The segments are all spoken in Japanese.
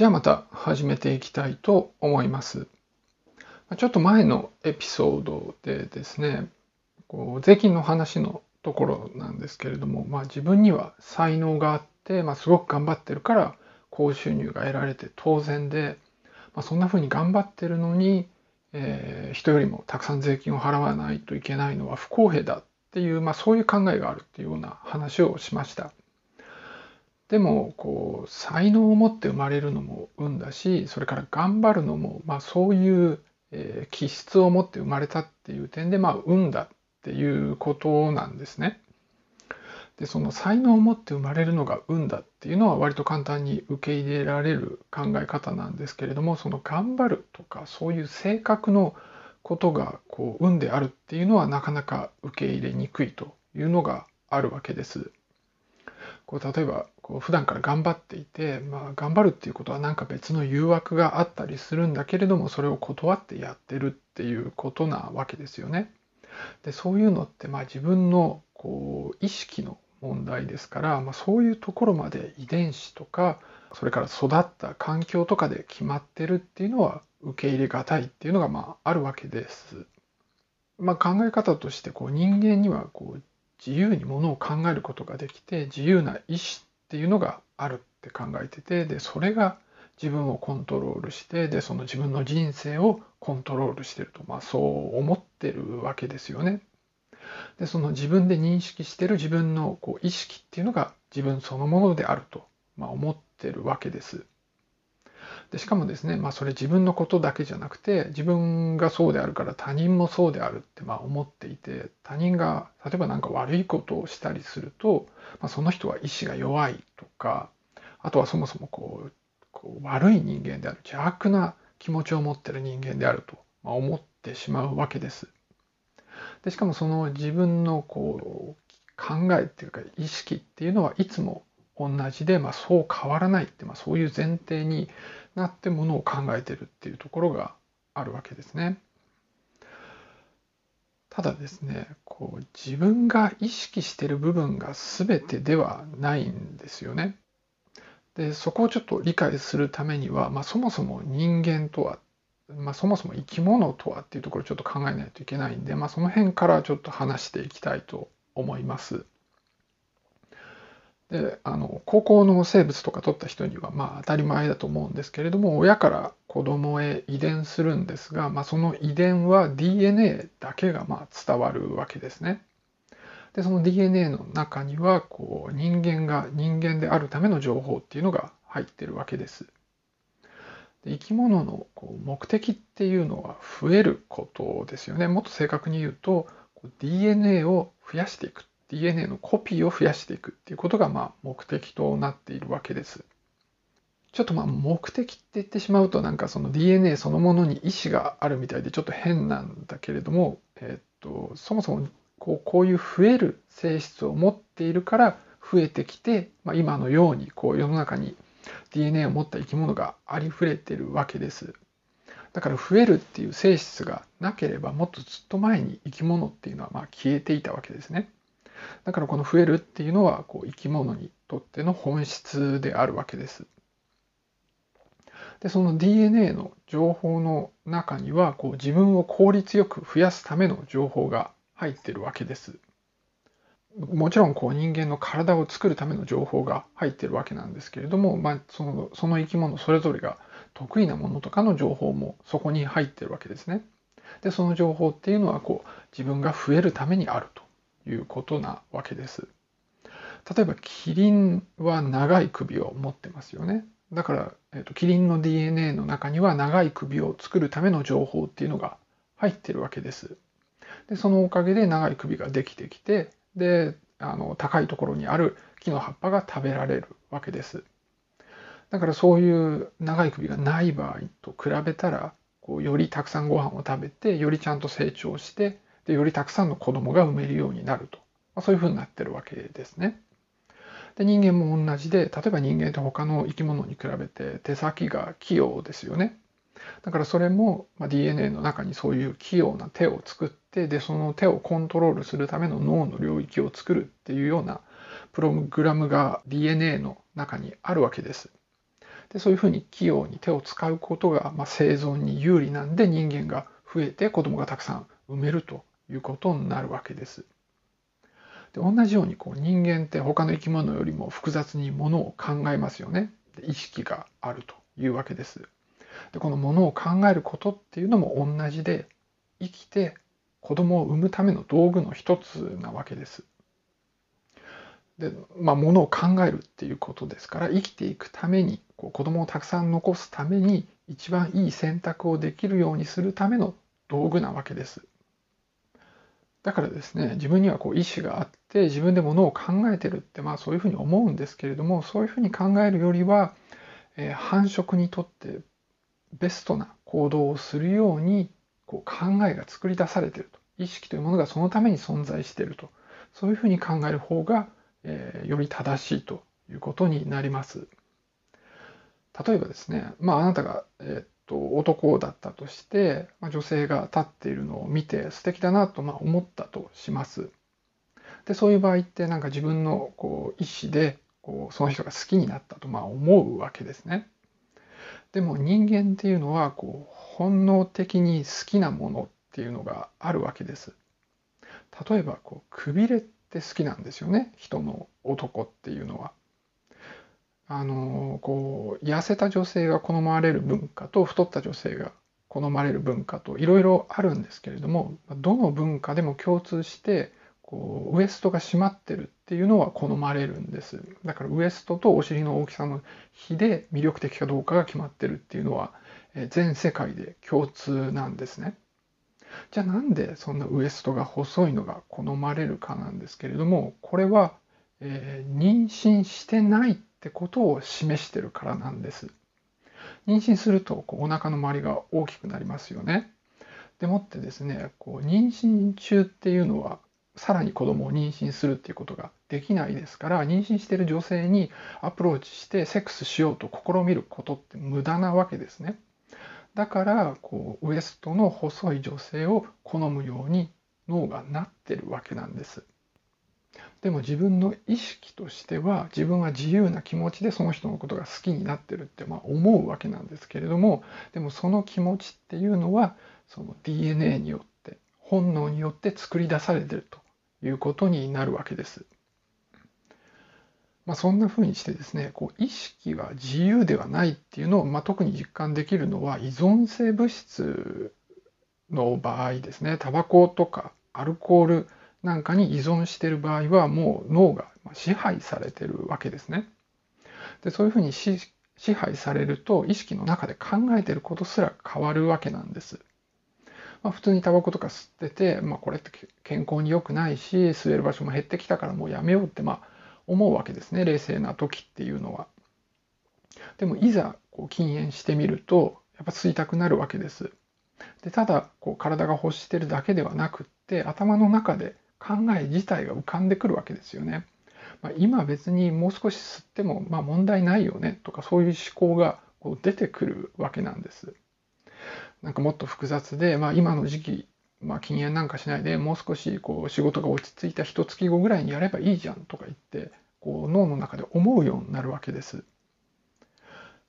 じゃあまた始めていきたいと思います。ちょっと前のエピソードでですね、こう税金の話のところなんですけれども、まあ、自分には才能があって、まあ、すごく頑張ってるから高収入が得られて当然で、まあ、そんな風に頑張ってるのに、えー、人よりもたくさん税金を払わないといけないのは不公平だっていう、まあ、そういう考えがあるっていうような話をしました。でもこう才能を持って生まれるのも運だしそれから頑張るのも、まあ、そういう、えー、気質を持って生まれたっていう点で、まあ、運だっていうことなんですね。でその才能を持って生まれるのが運だっていうのは割と簡単に受け入れられる考え方なんですけれどもその頑張るとかそういう性格のことがこう運であるっていうのはなかなか受け入れにくいというのがあるわけです。こう例えばこう普段から頑張っていて、まあ、頑張るっていうことは何か別の誘惑があったりするんだけれどもそれを断ってやってるっていうことなわけですよね。でそういうのってまあ自分のこう意識の問題ですから、まあ、そういうところまで遺伝子とかそれから育った環境とかで決まってるっていうのは受け入れがたいっていうのがまああるわけです。まあ、考え方としてこう人間にはこう自由にものを考えることができて自由な意志っていうのがあるって考えててでそれが自分をコントロールしてでその自分の人生をコントロールしてると、まあ、そう思ってるわけですよね。でその自分で認識してる自分のこう意識っていうのが自分そのものであると、まあ、思ってるわけです。でしかもですね、まあ、それ自分のことだけじゃなくて自分がそうであるから他人もそうであるってまあ思っていて他人が例えば何か悪いことをしたりすると、まあ、その人は意志が弱いとかあとはそもそもこうこう悪い人間である邪悪な気持ちを持ってる人間であると、ま、思ってしまうわけです。でしかもその自分のこう考えっていうか意識っていうのはいつも同じで、まあ、そう変わらないって、まあ、そういう前提になってものを考えてるっていうところがあるわけですね。ただですねこう自分が意識してる部分が全てではないんですよね。でそこをちょっと理解するためには、まあ、そもそも人間とは、まあ、そもそも生き物とはっていうところをちょっと考えないといけないんで、まあ、その辺からちょっと話していきたいと思います。であの高校の生物とか取った人にはまあ当たり前だと思うんですけれども親から子供へ遺伝するんですが、まあ、その遺伝は DNA だけがまあ伝わるわけですね。でその DNA の中にはこう人間が人間であるための情報っていうのが入ってるわけです。で生き物のこう目的っていうのは増えることですよね。もっと正確に言うと DNA を増やしていく DNA のコピーを増やしていくっていうことがまあ目的となっているわけです。ちょっとまあ目的って言ってしまうとなんかその DNA そのものに意思があるみたいでちょっと変なんだけれども、えっとそもそもこうこういう増える性質を持っているから増えてきて、まあ、今のようにこう世の中に DNA を持った生き物がありふれてるわけです。だから増えるっていう性質がなければもっとずっと前に生き物っていうのはまあ消えていたわけですね。だからこの増えるっていうのはこう生き物にとっての本質であるわけです。でその DNA の情報の中にはこう自分を効率よく増やすための情報が入ってるわけです。もちろんこう人間の体を作るための情報が入ってるわけなんですけれども、まあ、そのその生き物それぞれが得意なものとかの情報もそこに入ってるわけですね。でその情報っていうのはこう自分が増えるためにあるということなわけです。例えばキリンは長い首を持ってますよね。だから、えーと、キリンの DNA の中には長い首を作るための情報っていうのが入ってるわけです。でそのおかげで長い首ができてきてであの高いところにある木の葉っぱが食べられるわけです。だからそういう長い首がない場合と比べたらこうよりたくさんご飯を食べてよりちゃんと成長してでよりたくさんの子供が産めるようになると、まあ、そういうふうになってるわけですね。で人間も同じで例えば人間って他の生き物に比べて手先が器用ですよね。だからそれも、まあ、DNA の中にそういう器用な手を作ってでその手をコントロールするための脳の領域を作るっていうようなプログラムが DNA の中にあるわけです。でそういうふうに器用に手を使うことが、まあ、生存に有利なんで人間が増えて子供がたくさん産めるということになるわけです。で同じようにこう人間って他の生き物よりも複雑にものを考えますよね。で意識があるというわけです。でこのものを考えることっていうのも同じで生きて子供を産むための道具の一つなわけです。でまあ、ものを考えるっていうことですから生きていくためにこう子供をたくさん残すために一番いい選択をできるようにするための道具なわけです。だからですね自分にはこう意思があって自分でものを考えてるってまあそういうふうに思うんですけれどもそういうふうに考えるよりは、えー、繁殖にとってベストな行動をするようにこう考えが作り出されてると意識というものがそのために存在しているとそういうふうに考える方が、えー、より正しいということになります。例えばですね、まあ、あなたが、えー、と男だったとして、まあ、女性が立っているのを見て素敵だなとまあ思ったとします。でそういう場合ってなんか自分のこう意思でこうその人が好きになったとまあ思うわけですね。でも人間っていうのはこう本能的に好きなものっていうのがあるわけです。例えばこうくびれって好きなんですよね人の男っていうのは。あのこう痩せた女性が好まれる文化と太った女性が好まれる文化といろいろあるんですけれどもどの文化でも共通してこうウエストが締まってるっていうのは好まれるんです。だからウエストとお尻の大きさの比で魅力的かどうかが決まってるっていうのは全世界で共通なんですね。じゃあなんでそんなウエストが細いのが好まれるかなんですけれどもこれは、えー、妊娠してないっってことを示してるからなんです妊娠するとこうお腹の周りが大きくなりますよねでもってですねこう妊娠中っていうのはさらに子供を妊娠するっていうことができないですから妊娠してる女性にアプローチしてセックスしようと試みることって無駄なわけですね。だからこうウエストの細い女性を好むように脳がなってるわけなんです。でも自分の意識としては自分は自由な気持ちでその人のことが好きになってるってまあ思うわけなんですけれどもでもその気持ちっていうのはその DNA によって本能によって作り出されてるということになるわけです。まあ、そんなふうにしてですねこう意識は自由ではないっていうのを、まあ、特に実感できるのは依存性物質の場合ですねタバコとかアルコールなんかに依存している場合はもう脳が支配されてるわけですね。でそういうふうに支配されると意識の中で考えてることすら変わるわけなんです。まあ、普通にタバコとか吸ってて、まあ、これって健康に良くないし吸える場所も減ってきたからもうやめようってまあ思うわけですね冷静な時っていうのは。でもいざこう禁煙してみるとやっぱ吸いたくなるわけです。でただこう体が欲してるだけではなくって頭の中で考え自体が浮かんでくるわけですよね。まあ、今別にもう少し吸ってもまあ問題ないよねとかそういう思考がこう出てくるわけなんです。なんかもっと複雑で、まあ、今の時期、まあ、禁煙なんかしないでもう少しこう仕事が落ち着いた一月後ぐらいにやればいいじゃんとか言ってこう脳の中で思うようになるわけです。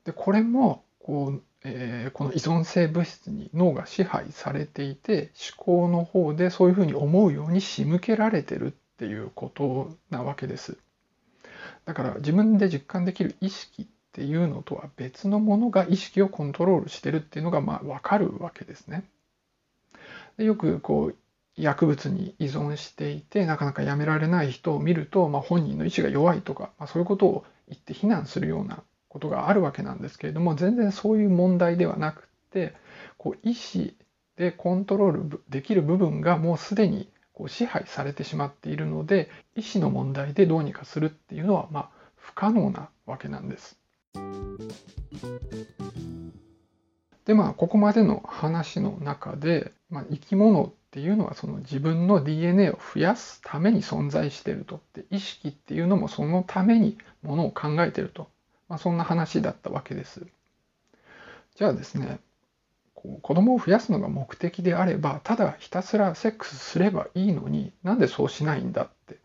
でこれもこう、えー、この依存性物質に脳が支配されていて思考の方でそういうふうに思うように仕向けられてるっていうことなわけです。だから自分で実感できる意識っていうのとは別のものが意識をコントロールしてるっていうのがまあ分かるわけですね。でよくこう薬物に依存していてなかなかやめられない人を見ると、まあ、本人の意志が弱いとか、まあ、そういうことを言って非難するようなことがあるわけなんですけれども全然そういう問題ではなくってこう意思でコントロールできる部分がもうすでにこう支配されてしまっているので意思の問題でどうにかするっていうのはまあ不可能なわけなんです。でまあここまでの話の中で、まあ、生き物っていうのはその自分の DNA を増やすために存在しているとで意識っていうのもそのためにものを考えてると、まあ、そんな話だったわけです。じゃあですねこう子供を増やすのが目的であればただひたすらセックスすればいいのになんでそうしないんだって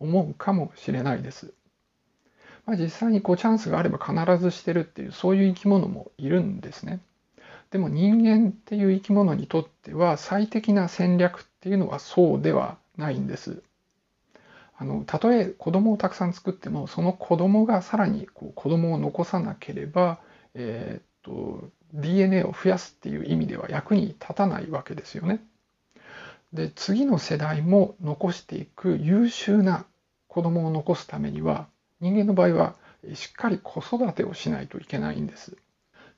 思うかもしれないです。まあ、実際にこうチャンスがあれば必ずしてるっていうそういう生き物もいるんですね。でも人間っていう生き物にとっては最適な戦略っていうのはそうではないんです。あのたとえ子供をたくさん作ってもその子供がさらにこう子供を残さなければ、えー、っと DNA を増やすっていう意味では役に立たないわけですよね。で次の世代も残していく優秀な子供を残すためには人間の場合はしっかり子育てをしないといけないんです。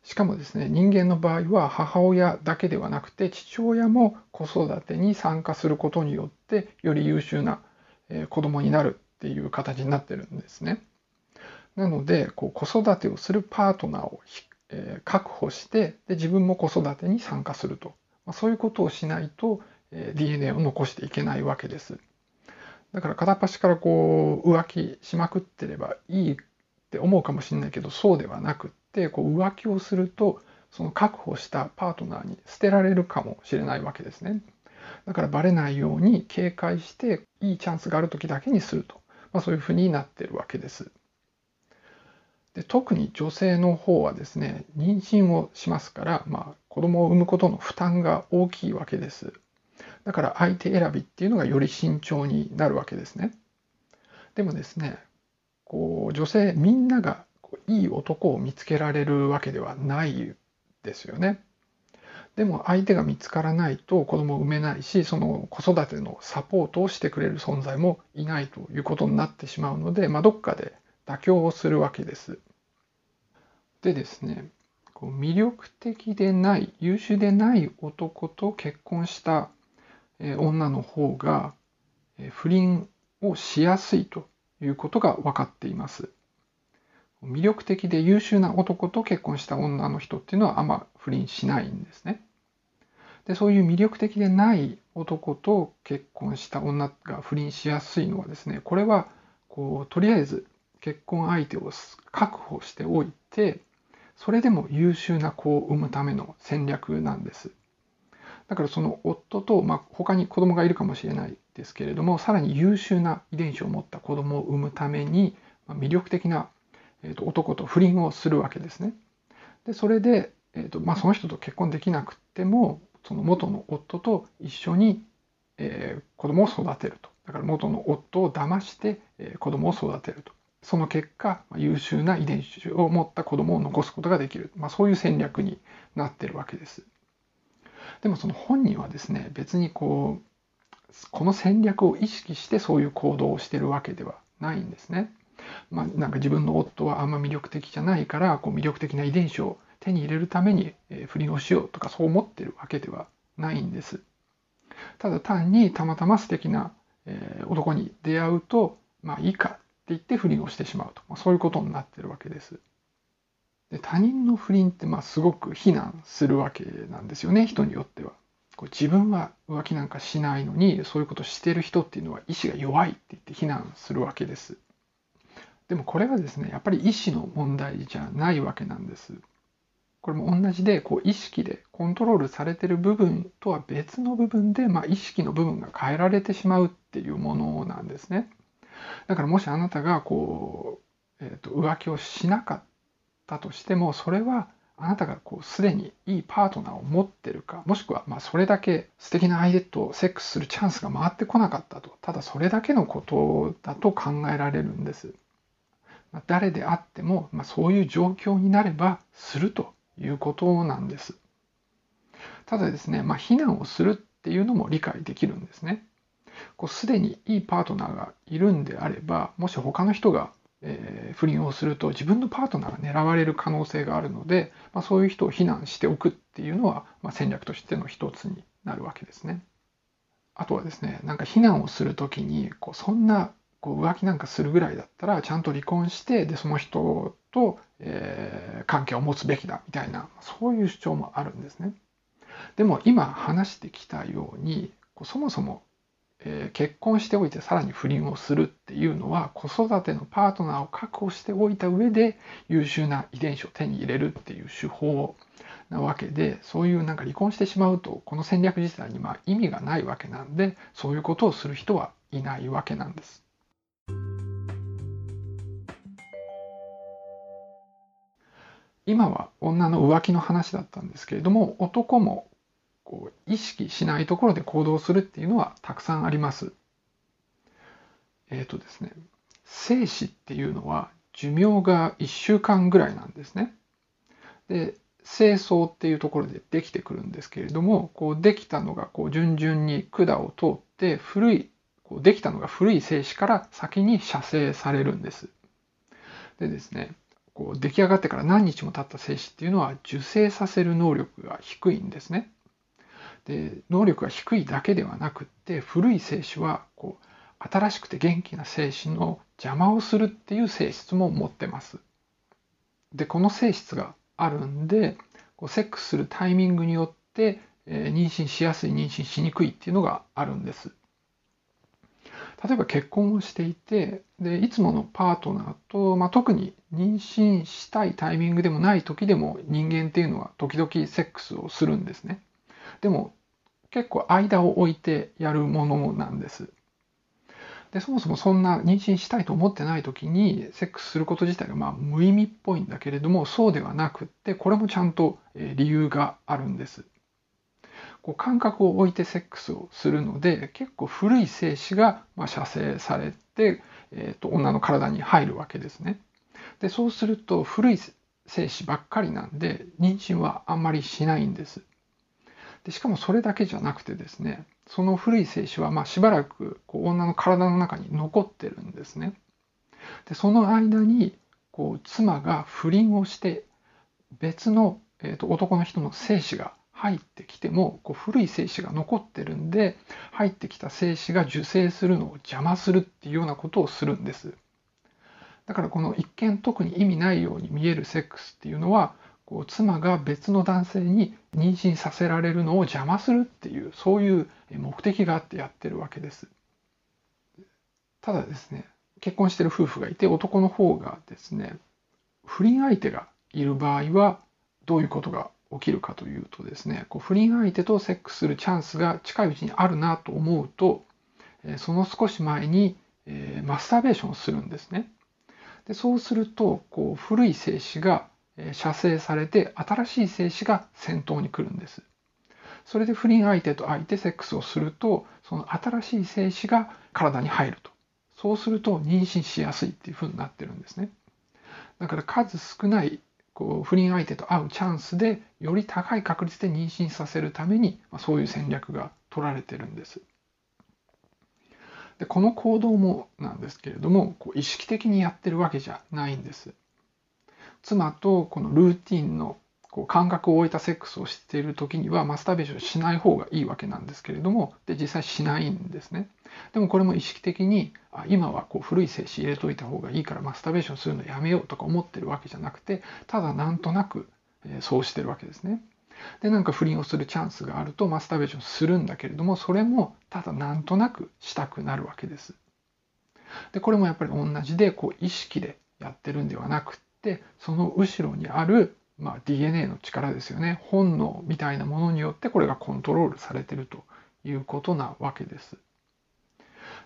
しかもですね人間の場合は母親だけではなくて父親も子育てに参加することによってより優秀なえ子供になるっていう形になってるんですね。なのでこう子育てをするパートナーをえ確保してで自分も子育てに参加すると、まあ、そういうことをしないとえ DNA を残していけないわけです。だから片っ端からこう浮気しまくってればいいって思うかもしれないけどそうではなくってこう浮気をするとその確保したパートナーに捨てられるかもしれないわけですね。だからバレないように警戒していいチャンスがある時だけにすると、まあ、そういうふうになってるわけです。で特に女性の方はですね妊娠をしますから、まあ、子供を産むことの負担が大きいわけです。だから相手選びっていうのがより慎重になるわけですね。でもですねこう女性みんながいい男を見つけられるわけではないですよね。でも相手が見つからないと子供を産めないしその子育てのサポートをしてくれる存在もいないということになってしまうので、まあ、どっかで妥協をするわけです。でですねこう魅力的でない優秀でない男と結婚した女の方が不倫をしやすいということが分かっています。魅力的で優秀な男と結婚した女の人っていうのはあんま不倫しないんですね。でそういう魅力的でない男と結婚した女が不倫しやすいのはですねこれはこうとりあえず結婚相手を確保しておいてそれでも優秀な子を産むための戦略なんです。だからその夫と、まあ、他に子供がいるかもしれないですけれどもさらに優秀な遺伝子を持った子供を産むために魅力的なえーと、男と不倫をするわけですね。でそれで、えーとまあ、その人と結婚できなくてもその元の夫と一緒に、えー、子供を育てるとだから元の夫を騙して、えー、子供を育てるとその結果優秀な遺伝子を持った子供を残すことができる、まあ、そういう戦略になってるわけです。でもその本人はですね別にこうこの戦略を意識してそういう行動をしてるわけではないんですね。まあ、なんか自分の夫はあんま魅力的じゃないからこう魅力的な遺伝子を手に入れるために不倫をしようとかそう思ってるわけではないんです。ただ単にたまたま素敵な男に出会うとまあいいかって言って不倫をしてしまうと、ま、そういうことになってるわけです。で他人の不倫ってまあすごく非難するわけなんですよね人によっては。こう自分は浮気なんかしないのにそういうことしてる人っていうのは意志が弱いって言って非難するわけです。でもこれはですねやっぱり意思の問題じゃないわけなんです。これも同じでこう意識でコントロールされてる部分とは別の部分で、まあ、意識の部分が変えられてしまうっていうものなんですね。だからもしあなたがこう、えーと、浮気をしなかったとしてもそれはあなたがこうすでにいいパートナーを持ってるかもしくはまそれだけ素敵な相手とセックスするチャンスが回ってこなかったとただそれだけのことだと考えられるんです。誰であっても、まあ、そういう状況になればするということなんです。ただですね、まあ、避難をするっていうのも理解できるんですね。こうすでにいいパートナーがいるんであれば、もし他の人が、えー、不倫をすると自分のパートナーが狙われる可能性があるので、まあ、そういう人を避難しておくっていうのは、まあ、戦略としての一つになるわけですね。あとはですね、なんか避難をするときにこうそんなこう浮気なんかするぐらいだったらちゃんと離婚してでその人と、えー、関係を持つべきだみたいなそういう主張もあるんですね。でも今話してきたようにそもそも、えー、結婚しておいてさらに不倫をするっていうのは子育てのパートナーを確保しておいた上で優秀な遺伝子を手に入れるっていう手法なわけでそういうなんか離婚してしまうとこの戦略自体にまあ意味がないわけなんでそういうことをする人はいないわけなんです。今は女の浮気の話だったんですけれども男もこう意識しないところで行動するっていうのはたくさんあります。えっ、ー、とですね精子っていうのは寿命が1週間ぐらいなんですね。で精巣っていうところでできてくるんですけれどもこうできたのがこう順々に管を通って古いこうできたのが古い精子から先に射精されるんです。でですねこう出来上がってから何日も経った精子っていうのは受精させる能力が低いんですね。で能力が低いだけではなくって古い精子はこう新しくて元気な精子の邪魔をするっていう性質も持ってます。でこの性質があるんでこうセックスするタイミングによって、えー、妊娠しやすい妊娠しにくいっていうのがあるんです。例えば結婚をしていてでいつものパートナーと、まあ、特に妊娠したいタイミングでもない時でも人間っていうのは時々セックスをするんですね。でも結構間を置いてやるものなんです。でそもそもそんな妊娠したいと思ってない時にセックスすること自体がまあ無意味っぽいんだけれどもそうではなくってこれもちゃんと理由があるんです。こう感覚を置いてセックスをするので結構古い精子がま射精されて、えー、と女の体に入るわけですね。でそうすると古い精子ばっかりなんで妊娠はあんまりしないんです。でしかもそれだけじゃなくてですねその古い精子はまあしばらくこう女の体の中に残ってるんですね。でその間にこう妻が不倫をして別の、えー、と男の人の精子が入ってきてもこう古い精子が残ってるんで入ってきた精子が受精するのを邪魔するっていうようなことをするんです。だからこの一見特に意味ないように見えるセックスっていうのはこう妻が別の男性に妊娠させられるのを邪魔するっていうそういう目的があってやってるわけです。ただですね結婚してる夫婦がいて男の方がですね不倫相手がいる場合はどういうことが起きるかというとですねこう不倫相手とセックスするチャンスが近いうちにあるなと思うとその少し前にえマスターベーションをするんですね。でそうするとこう古い精子が射精されて新しい精子が先頭に来るんです。それで不倫相手と相手セックスをするとその新しい精子が体に入るとそうすると妊娠しやすいっていうふうになってるんですねだから数少ないこう不倫相手と会うチャンスでより高い確率で妊娠させるために、まあ、そういう戦略が取られてるんです。でこの行動もなんですけれどもこう意識的にやってるわけじゃないんです。妻とこのルーティンのこう感覚を置いたセックスをしている時にはマスターベーションしない方がいいわけなんですけれどもで実際しないんですね。でもこれも意識的にあ今はこう古い精子入れといた方がいいからマスターベーションするのやめようとか思ってるわけじゃなくてただなんとなくえそうしてるわけですね。でなんか不倫をするチャンスがあるとマスターベーションするんだけれどもそれもただなんとなくしたくなるわけです。でこれもやっぱり同じでこう意識でやってるんではなくってその後ろにある、まあ、DNA の力ですよね本能みたいなものによってこれがコントロールされてるということなわけです。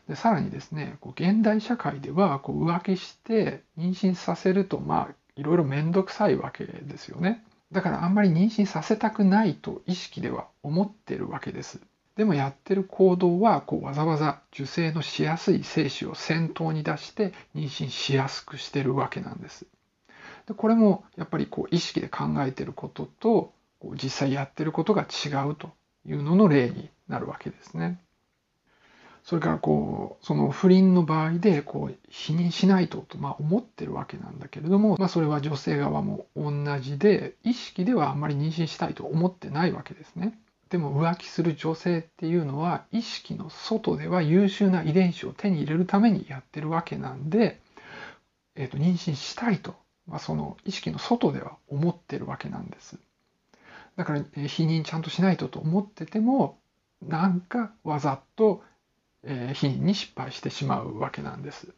でさらにですねこう現代社会ではこう浮気して妊娠させるとまあいろいろ面倒くさいわけですよね。だからあんまり妊娠させたくないと意識では思ってるわけです。でもやってる行動はこうわざわざ受精のしやすい精子を先頭に出して妊娠しやすくしてるわけなんです。でこれもやっぱりこう意識で考えてることとこう実際やってることが違うというのの例になるわけですね。それからこうその不倫の場合でこう否認しないととまあ思ってるわけなんだけれども、まあ、それは女性側も同じで意識ではあんまり妊娠したいと思ってないわけですね。でも浮気する女性っていうのは意識の外では優秀な遺伝子を手に入れるためにやってるわけなんで、えー、と妊娠したいとまあ、その意識の外では思ってるわけなんです。だから否認ちゃんとしないとと思っててもなんかわざと否認に失敗してしまうわけなんです。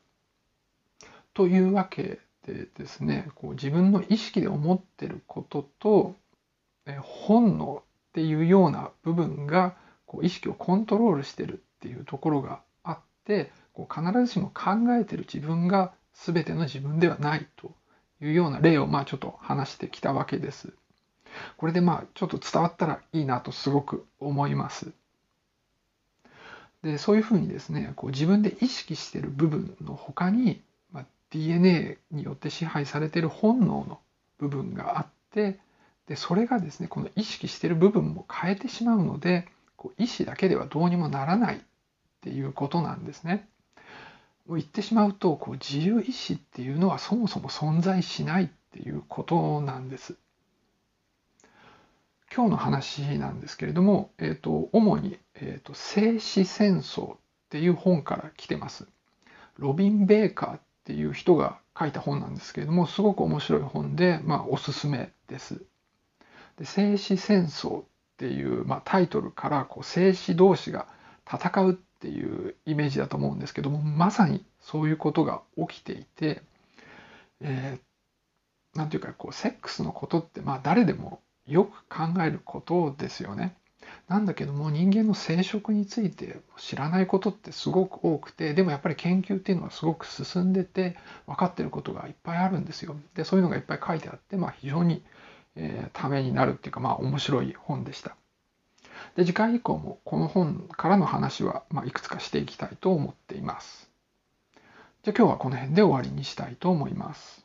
というわけでですねこう自分の意識で思ってることと本能っていうような部分がこう意識をコントロールしてるっていうところがあってこう必ずしも考えてる自分が全ての自分ではないというような例をまあちょっと話してきたわけです。これでまあちょっと伝わったらいいなとすごく思います。でそういうふうにですねこう自分で意識している部分の他に、まあ、DNA によって支配されている本能の部分があってでそれがですねこの意識している部分も変えてしまうのでこう意思だけではどうにもならないっていうことなんですね。を言ってしまうとこう自由意志っていうのはそもそも存在しないっていうことなんです。今日の話なんですけれども、えーと、主に、えーと「静止戦争」っていう本から来てます。ロビン・ベーカーっていう人が書いた本なんですけれどもすごく面白い本で、まあ、おすすめです。で静止戦争っていう、まあ、タイトルからこう静止同士が戦うっていうイメージだと思うんですけどもまさにそういうことが起きていて、えー、ていうかこうセックスのことってまあ誰でもよく考えることですよね。なんだけども人間の生殖について知らないことってすごく多くてでもやっぱり研究っていうのはすごく進んでて分かってることがいっぱいあるんですよ。でそういうのがいっぱい書いてあって、まあ、非常に、えー、ためになるっていうかまあ面白い本でした。で次回以降もこの本からの話は、まあ、いくつかしていきたいと思っています。じゃあ今日はこの辺で終わりにしたいと思います。